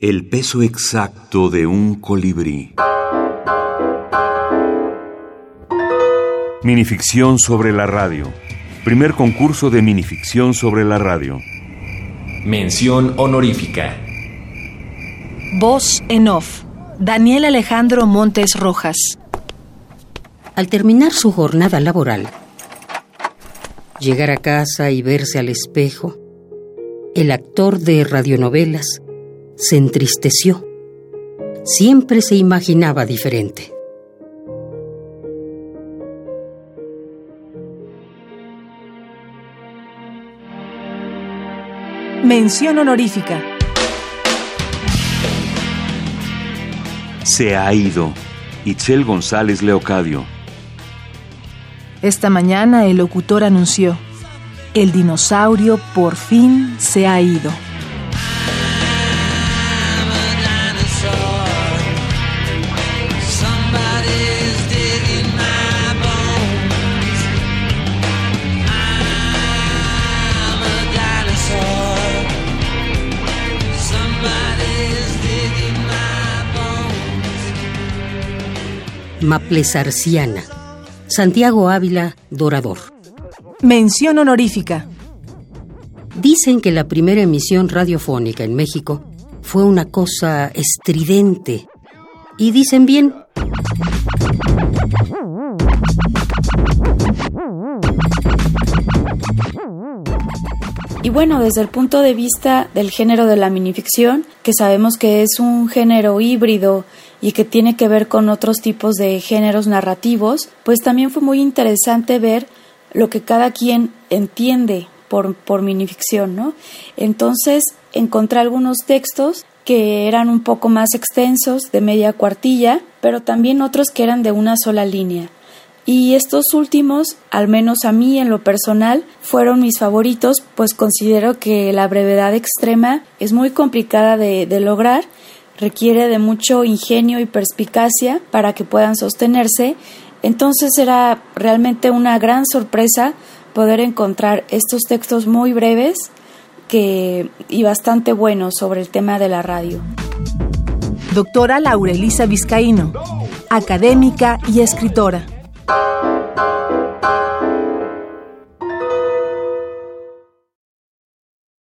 El peso exacto de un colibrí. Minificción sobre la radio. Primer concurso de minificción sobre la radio. Mención honorífica. Voz en off. Daniel Alejandro Montes Rojas. Al terminar su jornada laboral, llegar a casa y verse al espejo, el actor de radionovelas se entristeció. Siempre se imaginaba diferente. Mención honorífica. Se ha ido. Itzel González Leocadio. Esta mañana el locutor anunció, el dinosaurio por fin se ha ido. Maplesarciana. Santiago Ávila, Dorador. Mención honorífica. Dicen que la primera emisión radiofónica en México fue una cosa estridente. Y dicen bien. Y bueno, desde el punto de vista del género de la minificción, que sabemos que es un género híbrido y que tiene que ver con otros tipos de géneros narrativos, pues también fue muy interesante ver lo que cada quien entiende por, por minificción, ¿no? Entonces encontré algunos textos que eran un poco más extensos, de media cuartilla, pero también otros que eran de una sola línea. Y estos últimos, al menos a mí en lo personal, fueron mis favoritos, pues considero que la brevedad extrema es muy complicada de, lograr requiere de mucho ingenio y perspicacia para que puedan sostenerse. Entonces era realmente una gran sorpresa poder encontrar estos textos muy breves y bastante buenos sobre el tema de la radio. Doctora Laurelisa Vizcaíno, académica y escritora.